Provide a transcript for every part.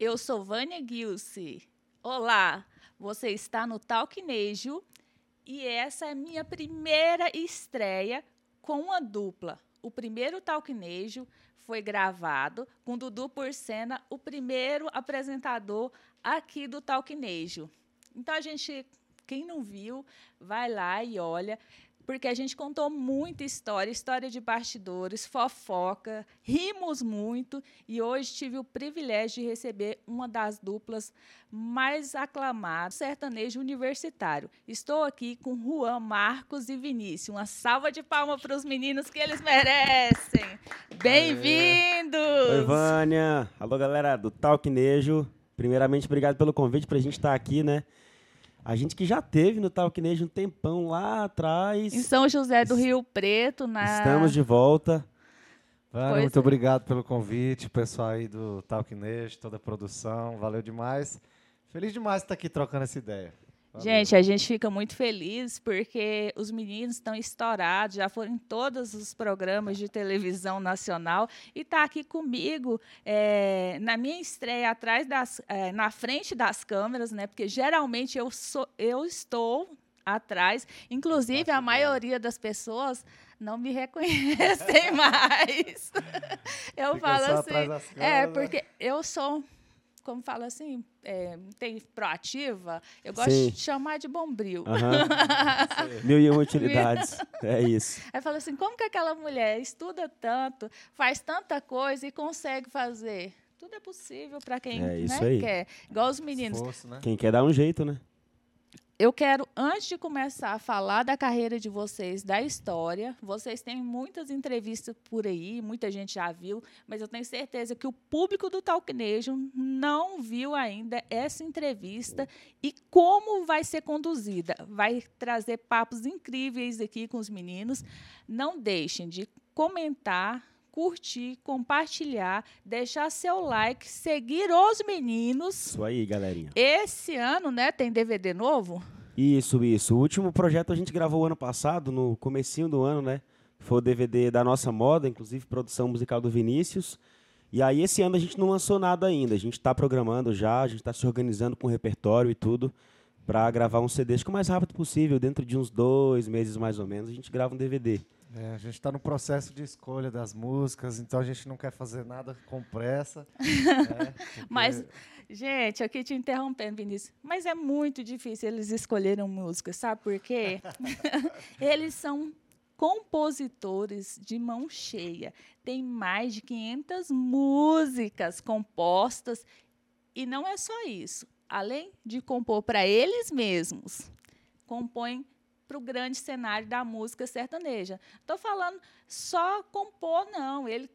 Eu sou Vânia Gilce. Olá, você está no Talquinejo e essa é minha primeira estreia com uma dupla. O primeiro Talquinejo foi gravado com Dudu Porcena, o primeiro apresentador aqui do Talquinejo. Então a gente, quem não viu, vai lá e olha porque a gente contou muita história, história de bastidores, fofoca, rimos muito e hoje tive o privilégio de receber uma das duplas mais aclamadas, sertanejo universitário. Estou aqui com Juan, Marcos e Vinícius. Uma salva de palmas para os meninos que eles merecem. Bem-vindos! Oi, Vânia. Alô, galera do Talquinejo. Primeiramente, obrigado pelo convite para a gente estar aqui, né? A gente que já teve no Talquinejo um tempão lá atrás. Em São José do Rio Preto, na. Estamos de volta. Vânia, muito é. obrigado pelo convite, pessoal aí do Talquinejo, toda a produção. Valeu demais. Feliz demais de estar aqui trocando essa ideia. Gente, a gente fica muito feliz porque os meninos estão estourados, já foram em todos os programas de televisão nacional e está aqui comigo é, na minha estreia atrás das, é, na frente das câmeras, né? Porque geralmente eu sou, eu estou atrás, inclusive a maioria das pessoas não me reconhecem mais. eu Fica falo assim, é porque eu sou como fala assim, é, tem proativa, eu gosto Sim. de chamar de bombril. Uhum. Mil e uma utilidades, é isso. Aí fala assim, como que aquela mulher estuda tanto, faz tanta coisa e consegue fazer? Tudo é possível para quem é né, quer. Igual os meninos. Esforço, né? Quem quer dar um jeito, né? Eu quero, antes de começar a falar da carreira de vocês, da história, vocês têm muitas entrevistas por aí, muita gente já viu, mas eu tenho certeza que o público do Talquinejo não viu ainda essa entrevista e como vai ser conduzida. Vai trazer papos incríveis aqui com os meninos. Não deixem de comentar, curtir, compartilhar, deixar seu like, seguir os meninos. Isso aí, galerinha. Esse ano, né, tem DVD novo? Isso, isso. O último projeto a gente gravou ano passado, no comecinho do ano, né? Foi o DVD da nossa moda, inclusive produção musical do Vinícius. E aí esse ano a gente não lançou nada ainda. A gente está programando já, a gente está se organizando com o repertório e tudo para gravar um CD acho que o mais rápido possível, dentro de uns dois meses mais ou menos, a gente grava um DVD. É, a gente está no processo de escolha das músicas, então a gente não quer fazer nada com pressa. né, Mas, gente, aqui te interrompendo, Vinícius, mas é muito difícil eles escolherem música, sabe por quê? eles são compositores de mão cheia. Tem mais de 500 músicas compostas e não é só isso. Além de compor para eles mesmos, compõem para o grande cenário da música sertaneja. Estou falando só compor, não. Ele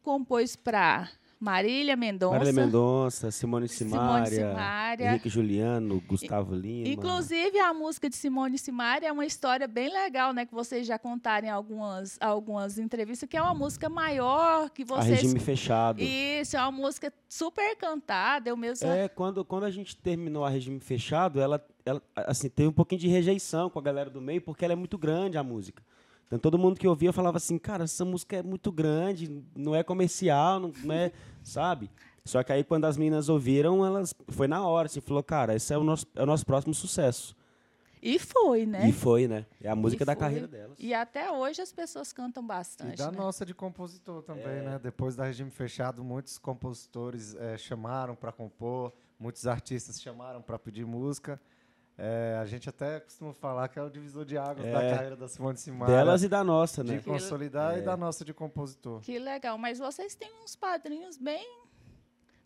compôs para Marília Mendonça. Marília Mendonça, Simone Simaria, Simone Simaria, Henrique Juliano, Gustavo Lima. Inclusive, a música de Simone Simaria é uma história bem legal, né? Que vocês já contaram em algumas, algumas entrevistas, que é uma música maior que vocês... A regime fechado. Isso, é uma música super cantada, eu mesmo... É, quando, quando a gente terminou a regime fechado, ela ela assim, teve um pouquinho de rejeição com a galera do meio, porque ela é muito grande a música. Então todo mundo que ouvia falava assim, cara, essa música é muito grande, não é comercial, não, não é, sabe? Só que aí quando as meninas ouviram, elas foi na hora, assim, falou, cara, esse é o nosso, é o nosso próximo sucesso. E foi, né? E foi, né? É a música da carreira delas. E até hoje as pessoas cantam bastante. E da né? nossa de compositor também, é. né? Depois da regime fechado, muitos compositores é, chamaram para compor, muitos artistas chamaram para pedir música. É, a gente até costuma falar que é o divisor de águas é, da carreira da Simone Simara. Delas e da nossa, né? De consolidar é. e da nossa de compositor. Que legal. Mas vocês têm uns padrinhos bem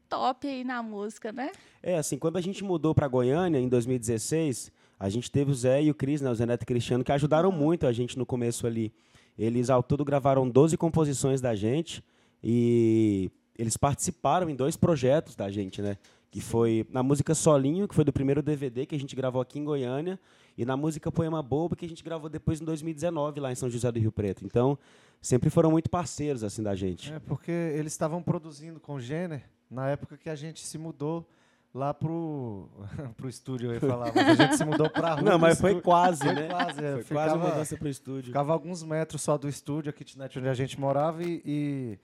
top aí na música, né? É, assim, quando a gente mudou para Goiânia, em 2016, a gente teve o Zé e o Cris, né, o Zé Neto e Cristiano, que ajudaram uhum. muito a gente no começo ali. Eles, ao todo, gravaram 12 composições da gente e eles participaram em dois projetos da gente, né? Que foi na música Solinho, que foi do primeiro DVD que a gente gravou aqui em Goiânia, e na música Poema Bobo, que a gente gravou depois em 2019 lá em São José do Rio Preto. Então, sempre foram muito parceiros assim da gente. É, porque eles estavam produzindo com Jenner na época que a gente se mudou lá pro pro estúdio eu ia falar, mas a gente se mudou para rua. Não, mas foi quase, foi né? Quase, é, foi ficava, quase a mudança pro estúdio. Ficava alguns metros só do estúdio, a kitnet onde a gente morava e, e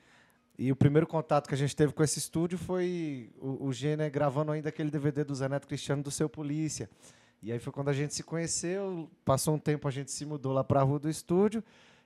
E o primeiro contato que a gente teve com esse estúdio foi o, o Gêner gravando ainda aquele DVD do Zé Neto Cristiano do Seu Polícia. E aí foi quando a gente se conheceu, passou um tempo, a gente se mudou lá para a rua do estúdio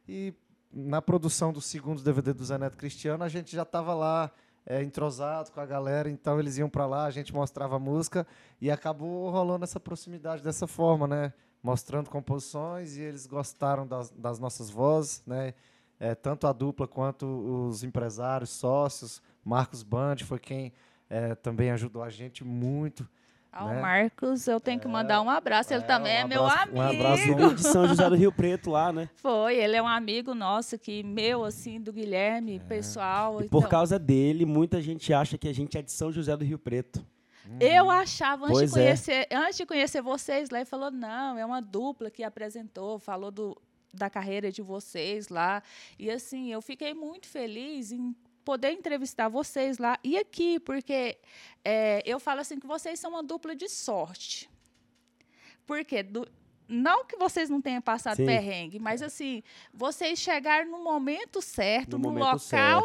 e na produção do segundo DVD do Zé Neto Cristiano, a gente já estava lá é, entrosado com a galera, então eles iam para lá, a gente mostrava a música e acabou rolando essa proximidade dessa forma, né? Mostrando composições e eles gostaram das, das nossas vozes, né? É, tanto a dupla quanto os empresários, sócios. Marcos Band foi quem é, também ajudou a gente muito ao né? Marcos, eu tenho que mandar um abraço. Ele é, também um é meu abraço- amigo. um abraço de São José do Rio Preto lá, né? Foi, ele é um amigo nosso que meu assim do Guilherme, pessoal. É. E por então, causa dele, muita gente acha que a gente é de São José do Rio Preto. eu achava antes Pois de é. conhecer, antes de conhecer vocês lá, ele falou não, é uma dupla que apresentou, falou do da carreira de vocês lá. E assim, eu fiquei muito feliz em poder entrevistar vocês lá e aqui, porque é, eu falo assim que vocês são uma dupla de sorte. Porque do- não que vocês não tenham passado Sim. perrengue, mas assim, vocês chegaram no momento certo, No no, momento local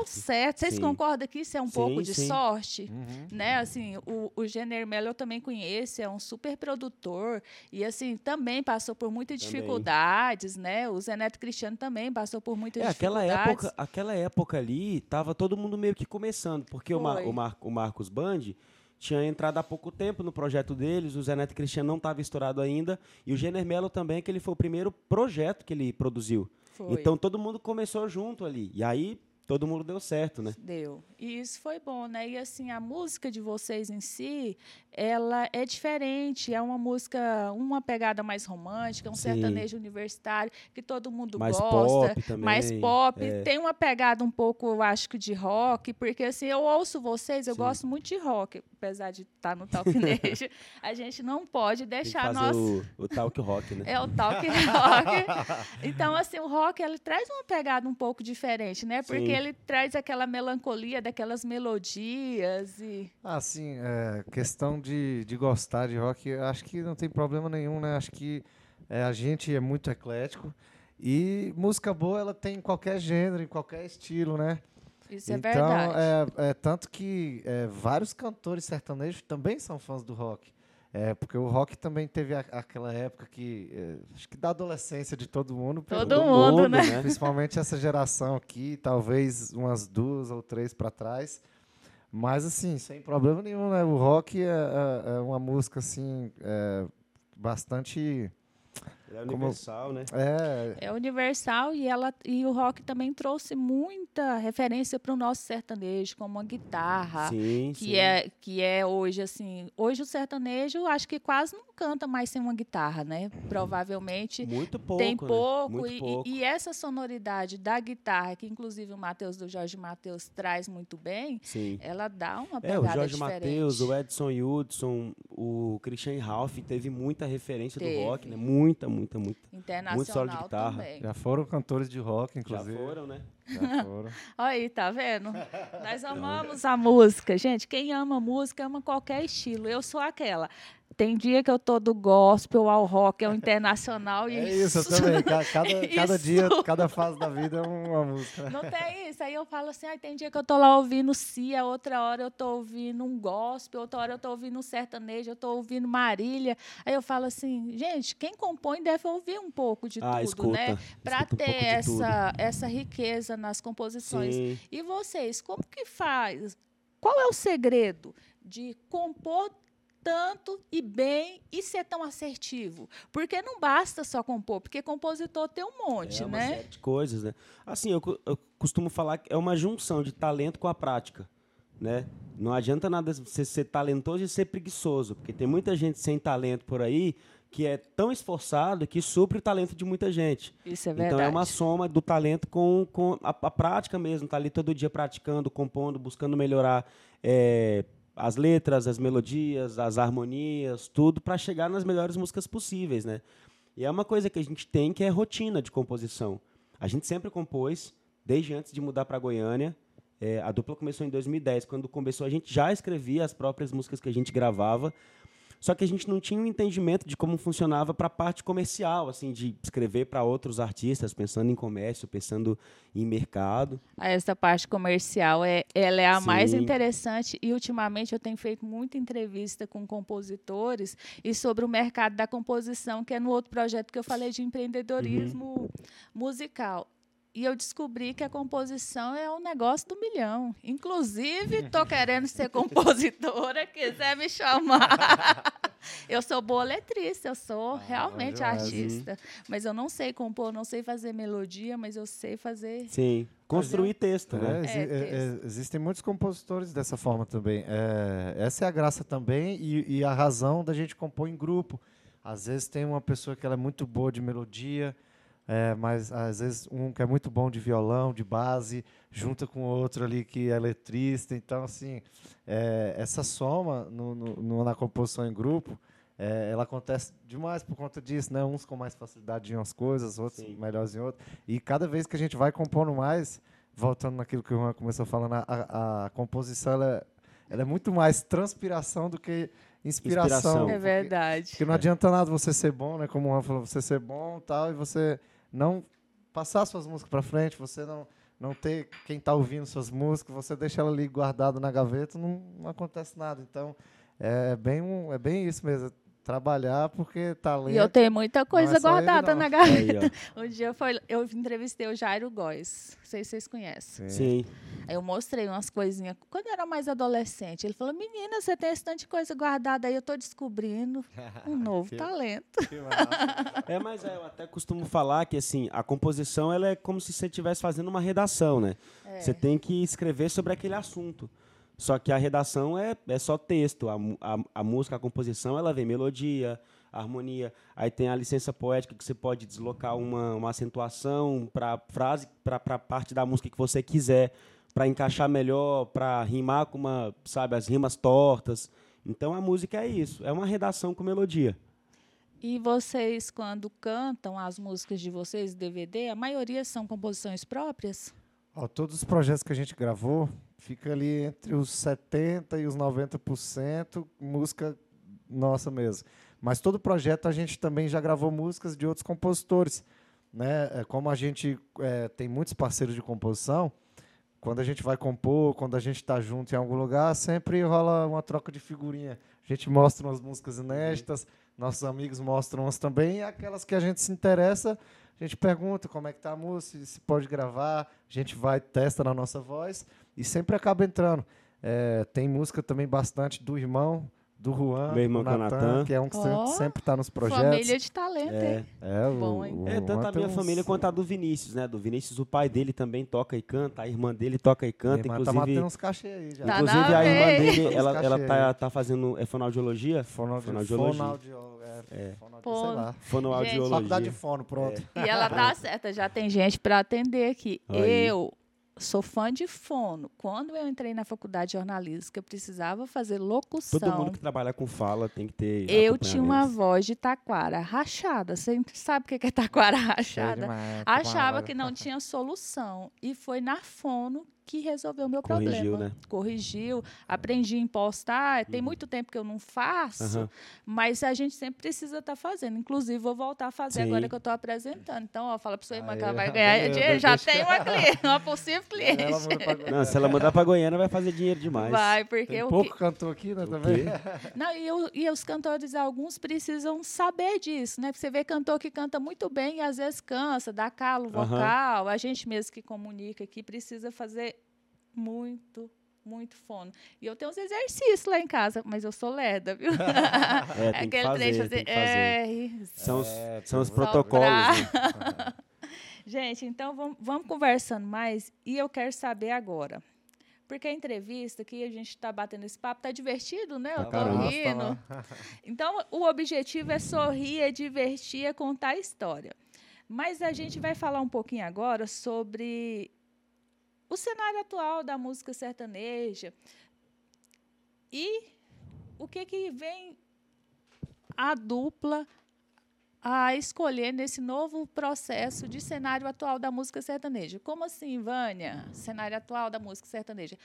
certo. certo. Vocês Sim. concordam que isso é um Sim, pouco de sim. sorte? Uhum. né, assim, o, o Jenner Mello eu também conheço, é um super produtor e assim também passou por muitas Também. dificuldades, né? O Zé Neto Cristiano também passou por muitas É, aquela dificuldades. época, aquela época ali, tava todo mundo meio que começando, porque o, Mar- o, Mar- o Marcos Band tinha entrado há pouco tempo no projeto deles, o Zé Neto Cristiano não estava estourado ainda, e o Jenner Mello também, que ele foi o primeiro projeto que ele produziu. Foi. Então todo mundo começou junto ali. E aí todo mundo deu certo, né? Deu. E isso foi bom, né? E assim, a música de vocês em si, ela é diferente. É uma música, uma pegada mais romântica, um Sim. sertanejo universitário, que todo mundo Mais gosta. pop também, Mais pop. é. Tem uma pegada um pouco, eu acho que de rock, porque assim, eu ouço vocês, eu Sim. gosto muito de rock, apesar de estar no Talkinejo. a gente não pode deixar nós. o, o talk rock, né? É o talk rock. Então, assim, o rock ele traz uma pegada um pouco diferente, né? Porque Sim. Ele traz aquela melancolia daquelas melodias e Ah, sim, é, questão de, de gostar de rock, acho que não tem problema nenhum, né? Acho que é, a gente é muito eclético e música boa ela tem em qualquer gênero, em qualquer estilo, né? isso é então, verdade. é, é tanto que é, vários cantores sertanejos também são fãs do rock. É, porque o rock também teve a- aquela época que, é, acho que da adolescência de todo mundo, Todo pegou- mundo, né? principalmente essa geração aqui, talvez umas duas ou três para trás. Mas, assim, sem problema nenhum, né? O rock é, é- é uma música, assim, é, bastante... Ele é Como- universal, né? É, É universal e ela e o rock também trouxe muita referência para o nosso sertanejo, como a guitarra, sim, que sim. é que é hoje assim. Hoje o sertanejo acho que quase não canta mais sem uma guitarra, né? Provavelmente Muito pouco, tem né? pouco, Muito e, pouco. e essa sonoridade da guitarra, que inclusive o Matheus do Jorge Matheus traz muito bem, Sim. ela dá uma É, pegada o Jorge. Matheus, o Edson Hudson, o Christian Ralph teve muita referência Teve. do rock, né? Muita, muita, muita. solo de Internacional guitarra. também. já foram cantores de rock, Já inclusive. foram, né? Já foram. Olha aí, tá vendo? Nós amamos a música. Gente, quem ama música ama qualquer estilo. Eu sou aquela. Tem dia que eu tô do gospel ao rock, ao internacional e É isso, eu também. Ca- Cada, cada Isso. dia, cada fase da vida é uma música. Não tem isso. Aí eu falo assim, ah, tem dia que eu tô lá ouvindo Cia, outra hora eu tô ouvindo um gospel, outra hora eu tô ouvindo um sertanejo, eu tô ouvindo Marília. Aí eu falo assim, gente, quem compõe deve ouvir um pouco de ah, tudo, escuta. né? Para um ter tudo. essa, essa riqueza nas composições. Sim. E vocês, como que faz? Qual é o segredo de compor tanto e bem e ser tão assertivo? Porque não basta só compor, porque compositor tem um monte, é uma né? série de coisas, né? Assim, eu, eu costumo falar que é uma junção de talento com a prática, né? Não adianta nada você ser talentoso e ser preguiçoso, porque tem muita gente sem talento por aí que é tão esforçado que supre o talento de muita gente. Isso é verdade. Então é uma soma do talento com, com a, a prática mesmo. Tá ali todo dia praticando, compondo, buscando melhorar é, as letras, as melodias, as harmonias, tudo para chegar nas melhores músicas possíveis, né? E é uma coisa que a gente tem que é rotina de composição. A gente sempre compôs, desde antes de mudar para Goiânia. É, a dupla começou em 2010. Quando começou, a gente já escrevia as próprias músicas que a gente gravava. Só que a gente não tinha um entendimento de como funcionava para a parte comercial, assim, de escrever para outros artistas, pensando em comércio, pensando em mercado. Essa parte comercial é, ela é a Sim. mais interessante e ultimamente eu tenho feito muita entrevista com compositores e sobre o mercado da composição, que é no outro projeto que eu falei de empreendedorismo musical. E eu descobri que a composição é um negócio do milhão. Inclusive, estou querendo ser compositora, quiser me chamar. eu sou boa letrista, eu sou realmente demais. artista. Mas eu não sei compor, não sei fazer melodia, mas eu sei fazer Sim. Construir texto, É, né? É, é, texto. é, existem muitos compositores dessa forma também. É, essa é a graça também e, e a razão da gente compor em grupo. Às vezes tem uma pessoa que ela é muito boa de melodia, é, mas às vezes um que é muito bom de violão, de base, junta com outro ali que é letrista. Então, assim, é, essa soma no- no- na composição em grupo, é, ela acontece demais por conta disso, né? Uns com mais facilidade em umas coisas, outros Sim. melhores em outras. E cada vez que a gente vai compondo mais, voltando naquilo que o Juan começou falando, a, a- a composição ela é, ela é muito mais transpiração do que inspiração. Inspiração. É porque- verdade. Porque não adianta nada você ser bom, né? Como o Juan falou, você ser bom tal, e você não passar suas músicas para frente, você não, não ter quem está ouvindo suas músicas, você deixa ela ali guardada na gaveta, não, não acontece nada. Então, é bem, é bem isso mesmo. Trabalhar porque talento. E eu tenho muita coisa é ele, guardada não. na gaveta. Um dia foi, eu entrevistei o Jairo Góes. Não sei se vocês conhecem. Sim. Aí eu mostrei umas coisinhas. Quando eu era mais adolescente, ele falou: Menina, você tem esse tanto de coisa guardada aí, eu tô descobrindo um novo Que- talento. Que. É, mas é, eu até costumo falar que assim, a composição ela é como se você estivesse fazendo uma redação, né? É. Você tem que escrever sobre aquele assunto. Só que a redação é, é só texto. A, a, a música, a composição, ela vem melodia, harmonia. Aí tem a licença poética que você pode deslocar uma, uma acentuação para frase, para a parte da música que você quiser, para encaixar melhor, para rimar com uma, sabe, as rimas tortas. Então a música é isso, é uma redação com melodia. E vocês, quando cantam as músicas de vocês, DVD, a maioria são composições próprias? Ó, todos os projetos que a gente gravou, fica ali entre os 70% e os 90% música nossa mesmo. Mas todo projeto a gente também já gravou músicas de outros compositores. Né? É, Como a gente é, tem muitos parceiros de composição, quando a gente vai compor, quando a gente está junto em algum lugar, sempre rola uma troca de figurinha. A gente mostra umas músicas inéditas, nossos amigos mostram umas também, e aquelas que a gente se interessa, a gente pergunta como é que tá a música, se pode gravar, a gente vai, testa na nossa voz e sempre acaba entrando. É, tem música também bastante do irmão, do Juan, Meu irmão do que é Natan, que é um que Ó, sempre está nos projetos. Família de talento, É. hein? É, o, Bom, hein? o É, tanto a minha uns- família quanto a do Vinícius, né? Do Vinícius, o pai dele também toca e canta, a irmã dele toca e canta, Minha irmã inclusive. tá matando uns cachê aí já. Tá inclusive a irmã dele, ela, ela tá, tá fazendo é fonoaudiologia? Fonoaudio, Fonoaudiologia. fonoaudio, é, fonoaudio, sei Fono. lá. Fonoaudiologia. Faculdade de fono, pronto. E ela tá certa, já tem gente para atender aqui. Aí. Eu sou fã de fono. Quando eu entrei na faculdade de jornalismo, que eu precisava fazer locução. Todo mundo que trabalha com fala tem que ter. Eu tinha uma voz de taquara rachada. Você sabe o que é taquara rachada? demais, Achava que não tinha solução. E foi na fono que resolveu o meu Corrigiu, problema. né? Corrigiu. Aprendi a impostar. Tem Uhum. muito tempo que eu não faço, Aham. mas a gente sempre precisa estar fazendo. Inclusive, vou voltar a fazer Sim. agora que eu estou apresentando. Então, ó, fala para sua irmã Aí, que ela vai ganhar beleza, dinheiro. Já deixa- tem uma cliente, uma possível cliente. Ela Não, se ela mudar pra Goiânia, vai fazer dinheiro demais. Vai, porque Tem pouco que- cantor aqui, né, também? Não, e, o- e os cantores, alguns precisam saber disso, né? Porque Você vê cantor que canta muito bem e às vezes cansa, dá calo vocal. A gente mesmo que comunica aqui precisa fazer muito, muito fono. E eu tenho uns exercícios lá em casa, mas eu sou lerda, viu? É, tem que Aquele fazer, tem que fazer. R. São os, É, são os tem- protocolos, né? Gente, então vamos, vamos conversando mais e eu quero saber agora. Porque a entrevista que a gente está batendo esse papo tá divertido, né? Eu Tá tô caramba. rindo. Então, o objetivo é sorrir, é divertir, é contar a história. Mas a gente vai falar um pouquinho agora sobre o cenário atual da música sertaneja e o que, que vem a dupla a escolher nesse novo processo de cenário atual da música sertaneja. Como assim, Vânia? Cenário atual da música sertaneja.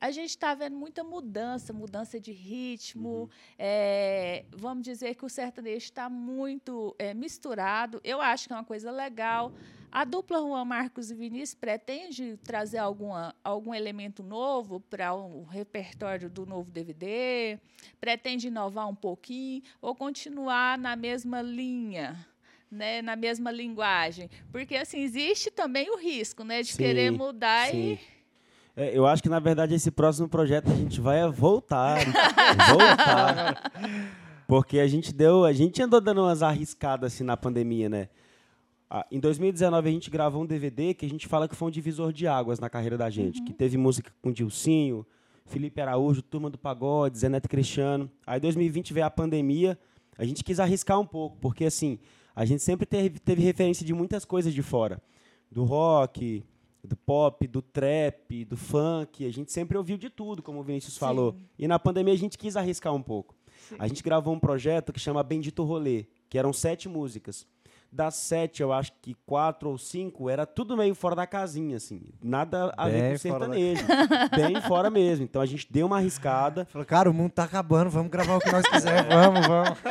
A gente está vendo muita mudança, mudança de ritmo. Uhum. É, vamos dizer que o sertanejo está muito é, misturado. Eu acho que é uma coisa legal. A dupla Juan Marcos e Vinícius pretende trazer alguma, algum elemento novo para o repertório do novo DVD? Pretende inovar um pouquinho ou continuar na mesma linha? Né, na mesma linguagem, porque assim existe também o risco, né, de sim, querer mudar sim. e é, eu acho que na verdade esse próximo projeto a gente vai voltar, voltar, porque a gente deu, a gente andou dando umas arriscadas assim na pandemia, né? Ah, em 2019 a gente gravou um DVD que a gente fala que foi um divisor de águas na carreira da gente, uhum. que teve música com Dilcinho, Felipe Araújo, Turma do Pagode, Zeneto Cristiano. Aí em 2020 veio a pandemia, a gente quis arriscar um pouco, porque assim, a gente sempre teve, teve referência de muitas coisas de fora, do rock, do pop, do trap, do funk, a gente sempre ouviu de tudo, como o Vinícius Sim. falou. E na pandemia a gente quis arriscar um pouco. Sim. A gente gravou um projeto que chama Bendito Rolê, que eram sete músicas das sete, eu acho que quatro ou cinco, era tudo meio fora da casinha, assim. Nada a Bem ver com sertanejo. Da... Bem fora mesmo. Então a gente deu uma arriscada. Falou, cara, o mundo tá acabando, vamos gravar o que nós quisermos, vamos, vamos.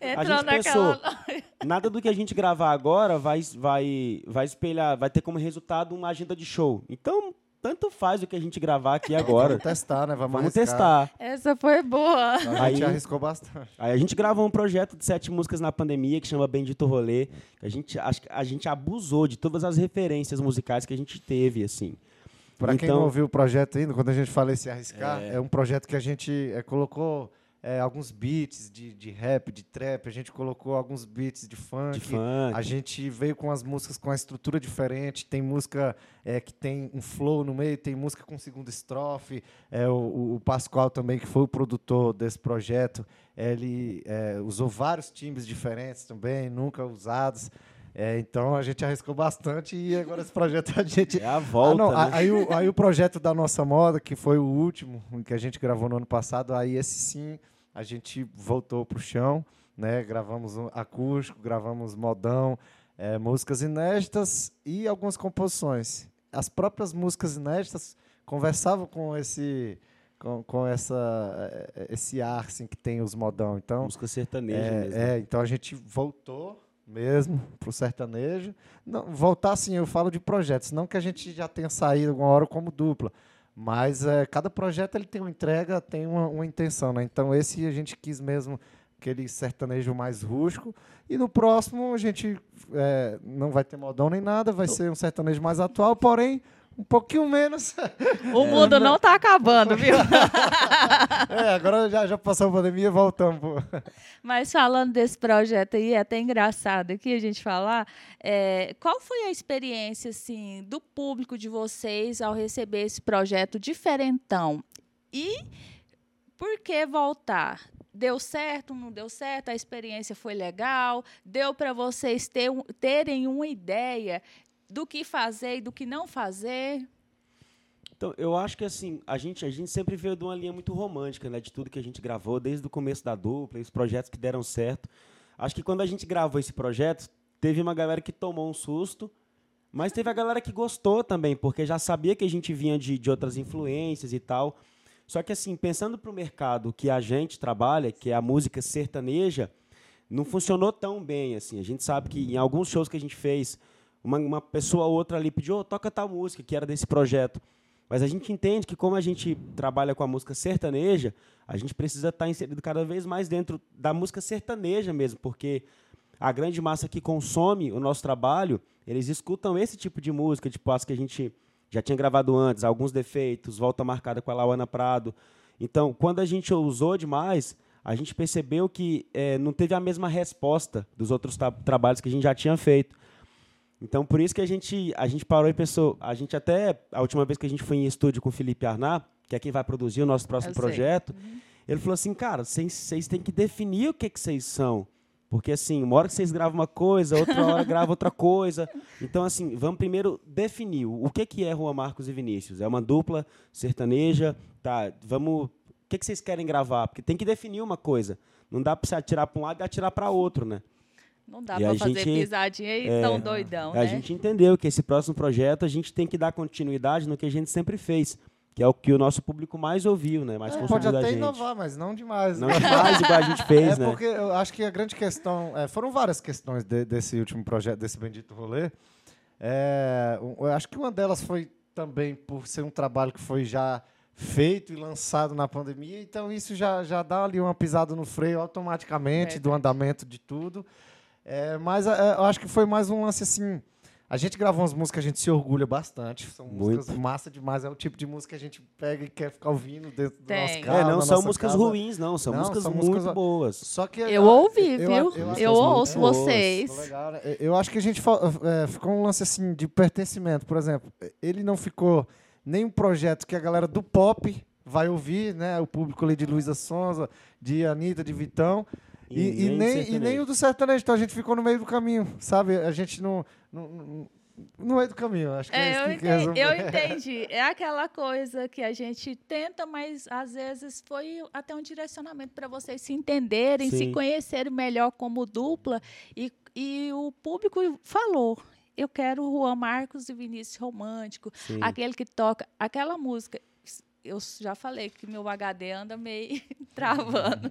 É assim, a gente pensou, nada do que a gente gravar agora vai, vai, vai espelhar, vai ter como resultado uma agenda de show. Então, tanto faz o que a gente gravar aqui agora. Vamos testar, né? Vamos, Vamos testar. Essa foi boa. A gente aí, arriscou bastante. Aí a gente gravou um projeto de sete músicas na pandemia que chama Bendito Rolê. A gente, acho, a gente abusou de todas as referências musicais que a gente teve, assim. Para então, quem não ouviu o projeto ainda, quando a gente fala esse arriscar, é, é um projeto que a gente é, colocou é, alguns beats de, de rap, de trap, a gente colocou alguns beats de funk. de funk. A gente veio com as músicas com a estrutura diferente. Tem música é, que tem um flow no meio, tem música com segunda estrofe. É, o, o Pascoal também, que foi o produtor desse projeto, ele é, usou vários timbres diferentes também, nunca usados. É, então a gente arriscou bastante e agora esse projeto a gente. É a volta. Ah, não, né? aí, o, aí o projeto da nossa moda, que foi o último que a gente gravou no ano passado, aí esse sim a gente voltou para o chão, né? Gravamos um acústico, gravamos modão, é, músicas inéditas e algumas composições. As próprias músicas inéditas conversavam com esse com, com essa é, esse ar assim, que tem os modão. Então, música sertaneja é, mesmo. É, então a gente voltou mesmo para o sertanejo. Não, voltar assim, eu falo de projetos, não que a gente já tenha saído alguma hora como dupla, mas é, cada projeto ele tem uma entrega, tem uma, uma, intenção, né? Então esse a gente quis mesmo aquele sertanejo mais rústico. E no próximo a gente é, não vai ter modão nem nada, vai ser um sertanejo mais atual, porém um pouquinho menos. O é, mundo não está acabando, viu? é, agora já, já passou a pandemia, voltamos. Mas falando desse projeto aí, é até engraçado aqui a gente falar, é, qual foi a experiência assim do público de vocês ao receber esse projeto diferentão? E por que voltar? Deu certo, não deu certo? A experiência foi legal? Deu para vocês ter, terem uma ideia do que fazer e do que não fazer? Então, eu acho que assim, a gente, a gente sempre veio de uma linha muito romântica, né, de tudo que a gente gravou, desde o começo da dupla, os projetos que deram certo. Acho que quando a gente gravou esse projeto, teve uma galera que tomou um susto, mas teve a galera que gostou também, porque já sabia que a gente vinha de, de outras influências e tal. Só que assim, pensando para o mercado que a gente trabalha, que é a música sertaneja, não funcionou tão bem assim. A gente sabe que em alguns shows que a gente fez, uma, uma pessoa ou outra ali pediu, oh, toca tal música, que era desse projeto. Mas a gente entende que como a gente trabalha com a música sertaneja, a gente precisa estar inserido cada vez mais dentro da música sertaneja mesmo, porque a grande massa que consome o nosso trabalho, eles escutam esse tipo de música, tipo as que a gente já tinha gravado antes, alguns defeitos, volta marcada com a Lauana Prado. Então, quando a gente usou demais, a gente percebeu que é, não teve a mesma resposta dos outros trabalhos que a gente já tinha feito. Então, por isso que a gente, a gente parou e pensou, a gente até, a última vez que a gente foi em estúdio com o Felipe Arnat, que é quem vai produzir o nosso próximo projeto, uhum. ele falou assim, cara, vocês têm que definir o que vocês são. Porque, assim, uma hora que vocês gravam uma coisa, outra hora grava outra coisa. Então, assim, vamos primeiro definir o que, que é Rua Marcos e Vinícius. É uma dupla sertaneja, tá? Vamos... O que, que vocês querem gravar? Porque tem que definir uma coisa. Não dá para você atirar para um lado e atirar para outro, né? Não dá E pra a fazer gente- pisadinha aí é, tão doidão, A né? gente entendeu que esse próximo projeto a gente tem que dar continuidade no que a gente sempre fez, que é o que o nosso público mais ouviu, né? Mais É, consumiu pode da até gente. inovar, mas não demais. Não né? demais igual a gente fez, é né? porque eu acho que a grande questão. é, foram várias questões de- desse último projeto, desse bendito rolê. É, eu acho que uma delas foi também por ser um trabalho que foi já feito e lançado na pandemia, então isso já, já dá ali uma pisada no freio automaticamente do andamento de tudo. É, mas é, eu acho que foi mais um lance assim. A gente gravou umas músicas que a gente se orgulha bastante. São Muito. músicas massa demais. É o tipo de música que a gente pega e quer ficar ouvindo dentro do Tem. nosso É, carro. É, não são músicas casa. ruins, não. São Não, músicas são muito músicas- boas. Só que Eu ouvi, viu? eu Eu muito ouço boas. vocês. Legal, né? Eu acho que a gente é, ficou um lance assim de pertencimento. Por exemplo, ele não ficou nem um projeto que a galera do pop vai ouvir, né? O público ali de Luísa Sonza, de Anitta, de Vitão. E, e do nem, e nem o do sertanejo. Então a gente ficou no meio do caminho, sabe? A gente não. não- não- no meio do caminho, acho que é, É, isso eu, que entendi, eu entendi. É aquela coisa que a gente tenta, mas às vezes foi até um direcionamento para vocês se entenderem, se Sim. conhecerem melhor como dupla. E, e o público falou. Eu quero o Juan Marcos e Vinícius Romântico, Sim. aquele que toca aquela música. Eu já falei que meu HD anda meio travando.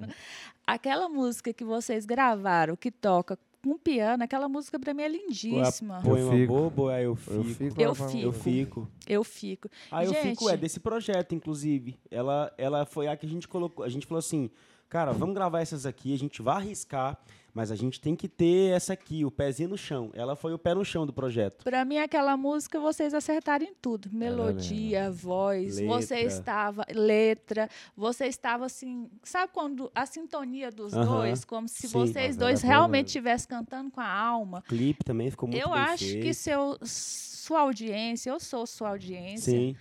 Aquela música que vocês gravaram, que toca com piano, aquela música para mim é lindíssima. Poema fico. bobo, aí eu fico. Eu fico. Eu falando- Eu fico. fico. Eu fico. Aí eu fico, é Gente. desse projeto, inclusive. Ela, ela foi a que a gente colocou. A gente falou assim, cara, vamos gravar essas aqui, a gente vai arriscar, mas a gente tem que ter essa aqui, o pezinho no chão. Ela foi o pé no chão do projeto. Pra mim, aquela música, vocês acertaram em tudo. Melodia, voz, você Letra. estava... Letra. Você estava, assim... Sabe quando a sintonia dos Aham, dois? Como se sim. vocês Nossa, dois era realmente estivessem cantando com a alma. O clipe também ficou muito eu acho feito. que seu, sua audiência, eu sou sua audiência, Sim,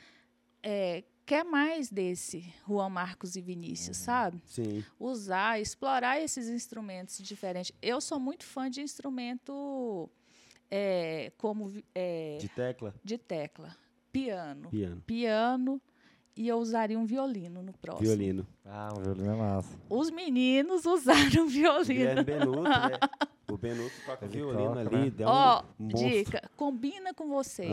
é, quer mais desse Juan Marcos e Vinícius, Uhum. sabe? sim. usar, explorar esses instrumentos diferentes. Eu sou muito fã de instrumento é, como é, De tecla, de tecla, piano, piano, piano e eu usaria um violino no próximo. violino. Ah, o violino é massa. Os meninos usaram violino. Guilherme Benuto, né? O Benuto toca Ele violino toca, ali, né? deu Ó, um monstro. dica, combina com vocês.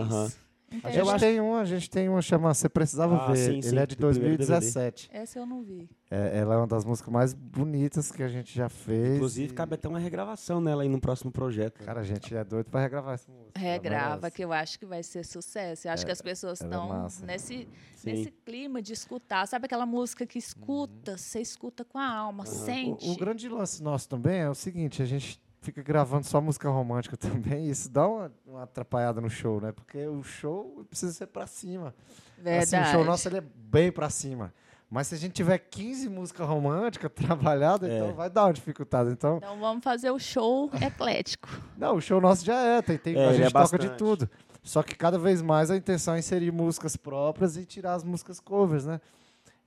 A gente acho- tem uma, a gente tem uma chama Você Precisava Ah, Ver. sim, Ele sim, é de do primeiro 2017. Essa eu não vi. É, ela é uma das músicas mais bonitas que a gente já fez. Inclusive, e- cabe até uma regravação nela aí no próximo projeto. Cara, a gente é doido pra regravar essa música. Regrava, que eu acho que vai ser sucesso. Eu acho que as pessoas é estão massa. nesse, Sim. nesse clima de escutar. Sabe aquela música que escuta, você escuta com a alma, sente. O, o grande lance nosso também é o seguinte, a gente fica gravando só música romântica também, isso dá uma, uma atrapalhada no show, né? Porque o show precisa ser pra cima. Verdade. Assim, o show nosso ele é bem pra cima. Mas se a gente tiver 15 músicas românticas trabalhadas, É. então vai dar uma dificuldade. Então, Então vamos fazer o show eclético. não, o show nosso já é, tem, tem- É, a gente é toca de tudo. Só que cada vez mais a intenção é inserir músicas próprias e tirar as músicas covers, né?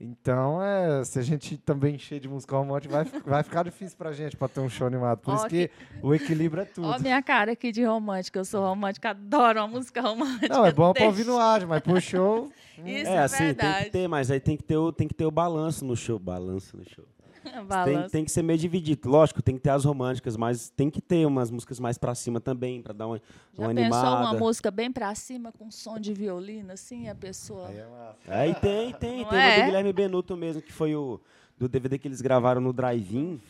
Então, é, se a gente também encher de música romântica, vai, vai ficar difícil pra gente pra ter um show animado. Por Ó, isso que o equilíbrio é tudo. Ó, minha cara aqui de romântica. Eu sou romântica, adoro uma música romântica. Não, é bom pra Deixa- ouvir no ar, mas pro show. Isso é, é, assim, tem verdade. que ter, mas aí tem que ter o, tem que ter o balanço no show. Balanço no show. Tem, tem que ser meio dividido. Lógico, tem que ter as românticas, mas tem que ter umas músicas mais pra cima também, pra dar uma, Já uma pensou animada. uma música bem pra cima, com som de violino, assim, a pessoa... Aí é. Aí tem, tem. Não tem é? o do Guilherme Benuto mesmo, que foi o do DVD que eles gravaram no Drive-In.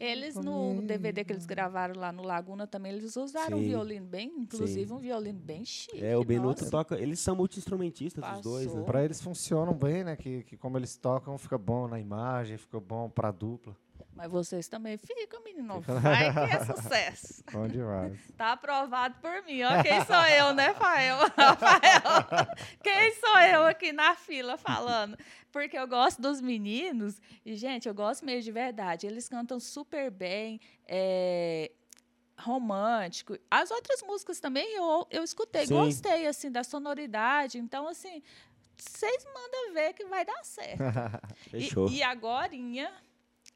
Eles, no DVD que eles gravaram lá no Laguna também, eles usaram um Sim. violino bem, inclusive um violino bem chique. É, o Benuto nossa. toca. Eles são multi-instrumentistas, os dois, né? Pra eles funcionam bem, né? Que, que como eles tocam, fica bom na imagem, fica bom pra dupla. Mas vocês também ficam, menino. Vai que é sucesso. Bom demais. Tá aprovado por mim. Ó, quem sou eu, né, Fael? Rafael? Quem sou eu aqui na fila falando? Porque eu gosto dos meninos. E, gente, eu gosto mesmo de verdade. Eles cantam super bem. é, romântico. As outras músicas também eu, eu escutei, Sim. gostei, assim, da sonoridade. Então, assim, vocês mandam ver que vai dar certo. E- Fechou. E, agorinha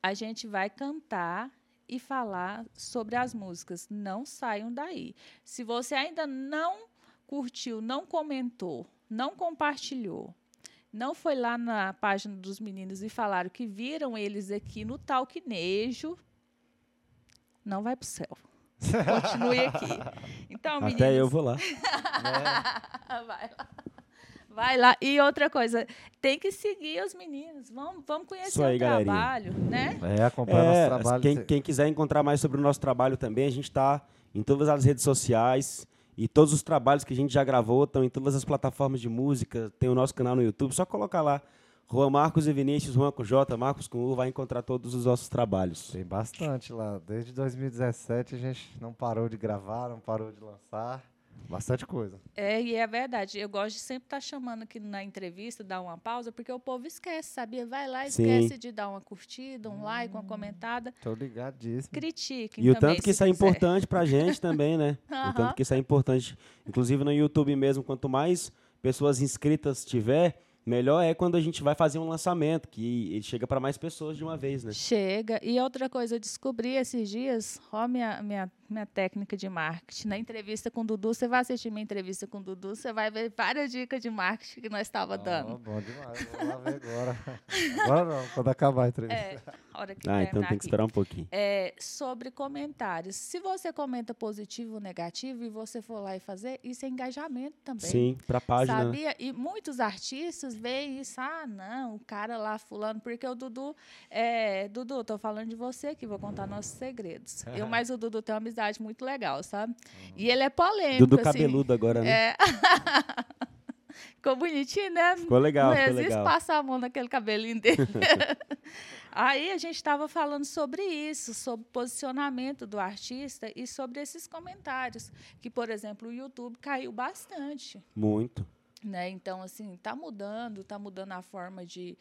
a gente vai cantar e falar sobre as músicas. Não saiam daí. Se você ainda não curtiu, não comentou, não compartilhou, não foi lá na página dos meninos e falaram que viram eles aqui no Talquinejo, não vai para o céu. Continue aqui. Então, Até meninas, eu vou lá. vai lá. Vai lá. E outra coisa, tem que seguir os meninos. Vamos, vamos conhecer aí, o galerinha. trabalho, né? É, acompanha É, nosso trabalho. quem, quem quiser encontrar mais sobre o nosso trabalho também, a gente está em todas as redes sociais e todos os trabalhos que a gente já gravou estão em todas as plataformas de música. Tem o nosso canal no YouTube, só colocar lá Juan Marcos e Vinícius, Juan com J, Marcos com U, vai encontrar todos os nossos trabalhos. Tem bastante lá. Desde 2017 a gente não parou de gravar, não parou de lançar. Bastante coisa. É, e é verdade. Eu gosto de sempre estar chamando aqui na entrevista, dar uma pausa, porque o povo esquece, sabia? Vai lá, Sim. esquece de dar uma curtida, um like, uma comentada. Tô ligadíssimo. Critiquem E o também, tanto que isso é quiser. importante pra gente também, né? O tanto que isso é importante. Inclusive no YouTube mesmo, quanto mais pessoas inscritas tiver, melhor é quando a gente vai fazer um lançamento, que ele chega para mais pessoas de uma vez, né? Chega. E outra coisa, eu descobri esses dias, ó, minha, minha, minha técnica de marketing. Na entrevista com o Dudu, você vai assistir minha entrevista com o Dudu, você vai ver várias dicas de marketing que nós estava Ó, dando. bom demais. Vou lá ver agora. Agora não, quando acabar a entrevista. É, a hora que Ah, então tem que aqui. esperar um pouquinho. É, sobre comentários. Se você comenta positivo ou negativo e você for lá e fazer, isso é engajamento também. Sim, pra página. né? Sabia? E muitos artistas veem isso, ah, não, o cara lá fulano, porque o Dudu, é, Dudu, tô falando de você aqui, vou contar nossos segredos. Eu mais o Dudu tem uma amizade muito legal, sabe? E ele é polêmico, Dudu assim. cabeludo agora, né? É. Ficou bonitinho, né? Ficou legal, Não ficou existe legal. passar a mão naquele cabelinho dele. Aí a gente estava falando sobre isso, sobre o posicionamento do artista e sobre esses comentários. Que, por exemplo, o YouTube caiu bastante. Muito. Né? Então, assim, está mudando, está mudando a forma de,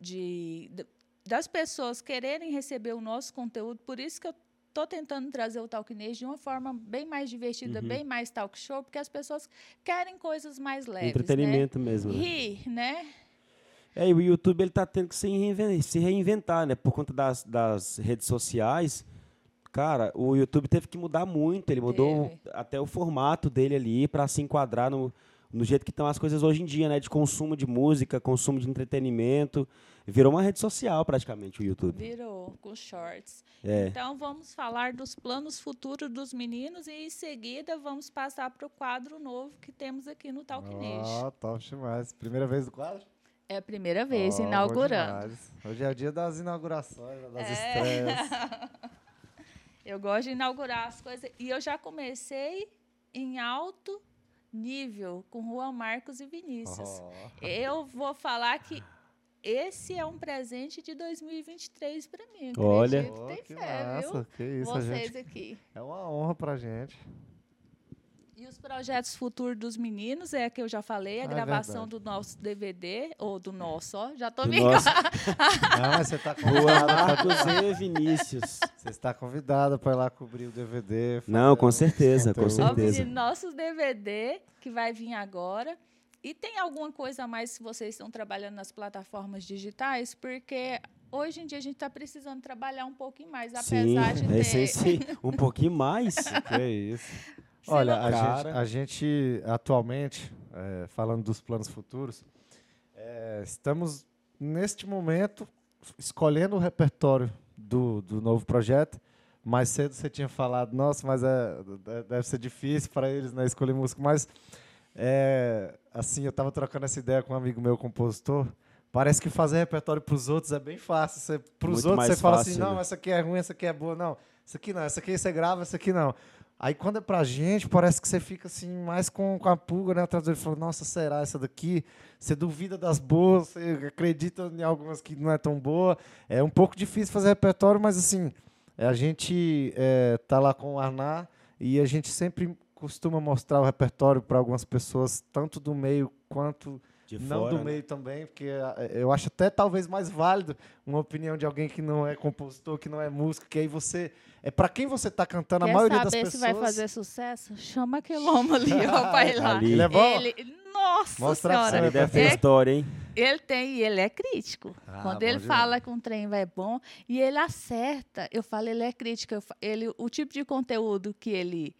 de, d- das pessoas quererem receber o nosso conteúdo. Por isso que eu estou tentando trazer o Talknês de uma forma bem mais divertida, Uhum. bem mais talk show, porque as pessoas querem coisas mais leves. Entretenimento né? mesmo. Né? Rir, né? É, e o YouTube ele tá tendo que se reinven- se reinventar, né? Por conta das, das redes sociais. Cara, o YouTube teve que mudar muito. Ele mudou Teve. até o formato dele ali para se enquadrar no, no jeito que estão as coisas hoje em dia, né? De consumo de música, consumo de entretenimento. Virou uma rede social praticamente o YouTube. Virou com shorts. É. Então, vamos falar dos planos futuros dos meninos e, em seguida, vamos passar para o quadro novo que temos aqui no Talknês. Ó, top demais. Primeira vez do quadro? É a primeira vez, bom inaugurando. Hoje é o dia das inaugurações, das É. estreias. Eu gosto de inaugurar as coisas. E eu já comecei em alto nível com Juan Marcos e Vinícius. Ó. Eu vou falar que esse é um presente de 2023 para mim. Olha. Acredito, tem que fé, massa. viu? Que isso, Vocês gente. aqui. É uma honra pra gente. E os projetos futuros dos meninos é que eu já falei, a Ah, é gravação verdade. do nosso DVD, ou do nosso, ó, já tô Do me nosso- Não, mas você tá Juan convidada. E Vinícius. Você está convidada para ir lá cobrir o DVD. Não, com certeza, com. Ó, certeza. menino, nossos DVD que vai vir agora. E tem alguma coisa a mais se vocês estão trabalhando nas plataformas digitais? Porque hoje em dia a gente está precisando trabalhar um pouquinho mais, Sim, apesar de é ter. sim, um pouquinho mais. Que isso. Se Olha, não- a gente, a gente atualmente, é, falando dos planos futuros, é, estamos neste momento escolhendo o repertório do, do novo projeto. Mais cedo você tinha falado, nossa, mas é, de- deve ser difícil para eles né, escolher música. Mas, é, assim, eu estava trocando essa ideia com um amigo meu, compositor. Parece que fazer repertório para os outros é bem fácil. Para os outros, você fala fácil, assim, não, né? essa aqui é ruim, essa aqui é boa. Não, essa aqui não, essa aqui você grava, essa aqui não. Aí quando é pra gente, parece que você fica assim, mais com, com a pulga, né? Atrás dele fala, nossa, será essa daqui? Você duvida das boas, você acredita em algumas que não é tão boa. É um pouco difícil fazer repertório, mas assim, a gente é, tá lá com o Arná e a gente sempre costuma mostrar o repertório para algumas pessoas, tanto do meio quanto De não fora, do né? meio também, porque eh, eu acho até talvez mais válido uma opinião de alguém que não é compositor, que não é músico, que aí você. É para quem você está cantando, Quer a maioria das saber pessoas. se vai fazer sucesso? Chama aquele homem ali, ó, ir lá. Ali. Ele é bom? Ele- nossa Mostra senhora. Ele deve ter É história, hein? Ele tem, e ele é crítico. Ah, Quando ele demais. fala que um trem vai bom, e ele acerta. Eu falo, ele é crítico. eu ele, o tipo de conteúdo que ele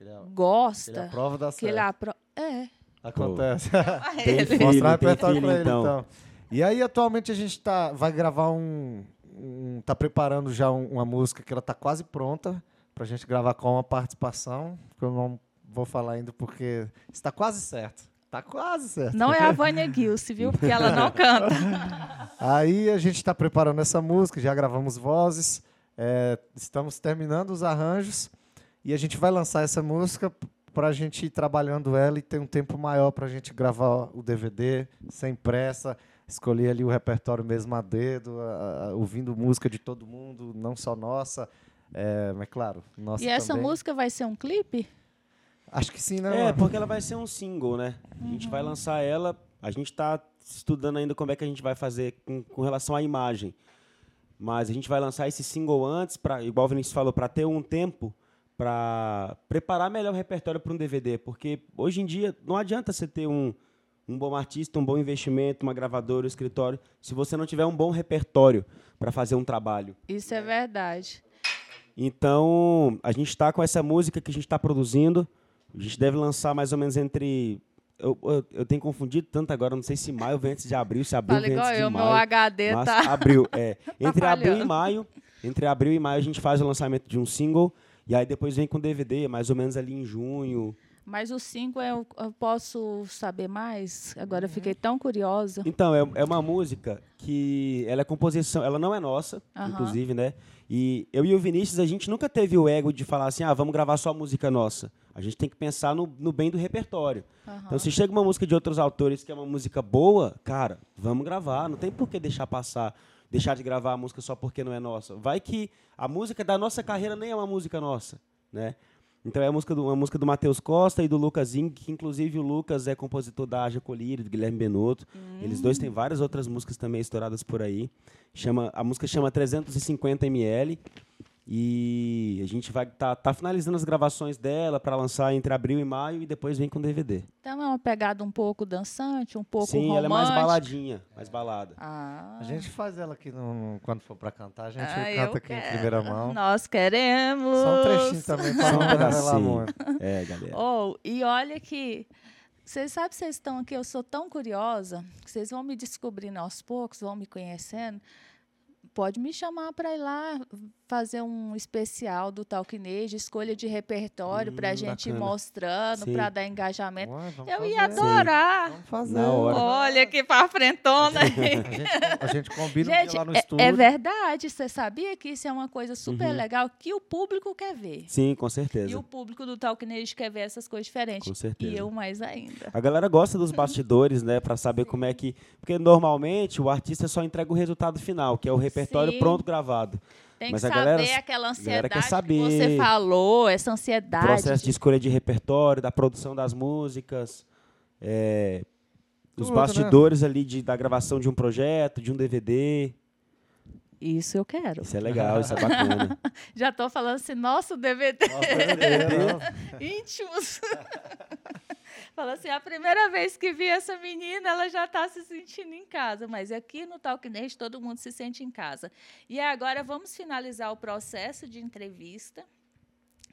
Ele é, ele é gosta, a prova da que ele certo. apro... É. Acontece. Tem Ele. filho, Mostrar o tem repertório filho, pra ele, então. então. E aí, atualmente, a gente tá, vai gravar um, um, tá preparando já um, uma música que ela tá quase pronta para a gente gravar com uma participação, que eu não vou falar ainda porque está quase certo. Está quase certo. Não é a Vânia Gilce, viu? Porque ela não canta. Aí a gente está preparando essa música, já gravamos vozes, é, estamos terminando os arranjos e a gente vai lançar essa música para a gente ir trabalhando ela e ter um tempo maior para a gente gravar o DVD sem pressa, escolher ali o repertório mesmo a dedo, a, a, ouvindo música de todo mundo, não só nossa, é, mas claro, nossa E essa também. música vai ser um clipe? Acho que sim, né? É, porque ela vai ser um single, né? A gente vai lançar ela, a gente está estudando ainda como é que a gente vai fazer com, com relação à imagem. Mas a gente vai lançar esse single antes, pra, igual o Vinícius falou, para ter um tempo para preparar melhor o repertório para um DVD. Porque hoje em dia não adianta você ter um, um bom artista, um bom investimento, uma gravadora, um escritório, se você não tiver um bom repertório para fazer um trabalho. Isso é verdade. Então, a gente está com essa música que a gente está produzindo. A gente deve lançar mais ou menos entre. Eu, eu, eu tenho confundido tanto agora, não sei se maio vem antes de abril, se abril Fala vem antes de eu, maio. meu HD mas tá. abril, é. Entre abril e maio, entre abril e maio a gente faz o lançamento de um single e aí depois vem com DVD, mais ou menos ali em junho. Mas o 5 eu, eu posso saber mais? Agora eu fiquei tão curiosa. Então, é, é uma música que ela é composição, ela não é nossa, Aham. inclusive, né? E eu e o Vinícius, a gente nunca teve o ego de falar assim, ah, vamos gravar só música nossa. A gente tem que pensar no, no bem do repertório. Então, se chega uma música de outros autores que é uma música boa, cara, vamos gravar. Não tem por que deixar passar, deixar de gravar a música só porque não é nossa. Vai que a música da nossa carreira nem é uma música nossa, né? Então é a música do, uma música do Matheus Costa e do Lucas Ing, que inclusive o Lucas é compositor da Aja Colírio, do Guilherme Benotto. Eles dois têm várias outras músicas também estouradas por aí. Chama, a música chama 350 ml. E a gente vai tá, tá finalizando as gravações dela para lançar entre abril e maio e depois vem com DVD. Então é uma pegada um pouco dançante, um pouco Sim, romântica. ela é mais baladinha, mais balada. Ah. A gente faz ela aqui no, no- quando for para cantar, a gente Ah, canta aqui em quero. primeira mão. Nós queremos. Só um trechinho também para não um revelar muito. É, galera. Oh, e olha que. Vocês sabem que vocês estão aqui, eu sou tão curiosa, que vocês vão me descobrindo aos poucos, vão me conhecendo. Pode me chamar para ir lá fazer um especial do Talquinejo, escolha de repertório Hum, para a gente ir mostrando, Sim. para dar engajamento. Ué, Eu fazer. ia adorar. Vamos fazer. Olha que para frentona. A gente, a gente combina um Gente, dia lá no é- estúdio. é, verdade. Você sabia que isso é uma coisa super Uhum. legal que o público quer ver. Sim, com E certeza. o público do Talquinejo quer ver essas coisas diferentes. Com certeza. E eu mais ainda. A galera gosta dos bastidores, né, Pra saber como é que, porque normalmente o artista só entrega o resultado final, que é o repertório Sim. pronto gravado. Tem Mas que a saber galera- aquela galera ansiedade saber. que você falou, essa O ansiedade. processo de escolha de repertório, da produção das músicas, é, os Tudo, né? bastidores ali de, da gravação de um projeto, de um DVD. Isso eu quero. Isso é legal, isso é bacana. Já tô falando assim, nosso DVD Nossa, DVD, não. íntimos. Fala assim, a primeira vez que vi essa menina, ela já está se sentindo em casa. Mas aqui no Talknest todo mundo se sente em casa. E agora vamos finalizar o processo de entrevista.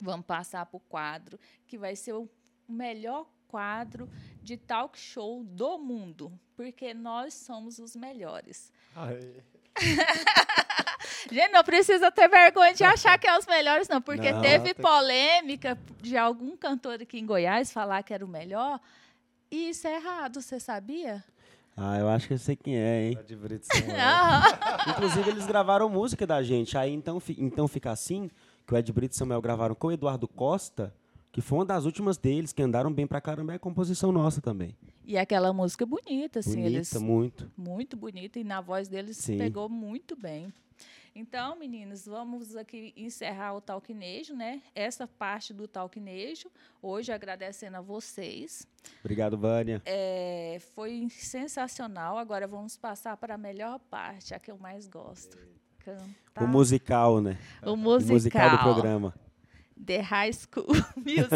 Vamos passar para o quadro, que vai ser o melhor quadro de talk show do mundo. Porque nós somos os melhores. Gente, não precisa ter vergonha de achar que é os melhores, não, porque Não, teve tem- polêmica de algum cantor aqui em Goiás falar que era o melhor. E isso é errado, você sabia? Ah, eu acho que eu sei quem é, hein? De Brito Samuel. Aham. Inclusive, eles gravaram música da gente. Aí, então, fi- então fica assim, que o Ed Brito e Samuel gravaram com o Eduardo Costa, que foi uma das últimas deles, que andaram bem pra caramba, é composição nossa também. E aquela música bonita, assim, Bonita, eles muito. muito bonita e na voz deles Sim. pegou muito bem. Então, meninos, vamos aqui encerrar o talquinejo, né? Essa parte do talquinejo. Hoje agradecendo a vocês. Obrigado, Vânia. É, foi sensacional. Agora vamos passar para a melhor parte, a que eu mais gosto. Cantar O musical, né? o O musical, musical do programa. The High School Music.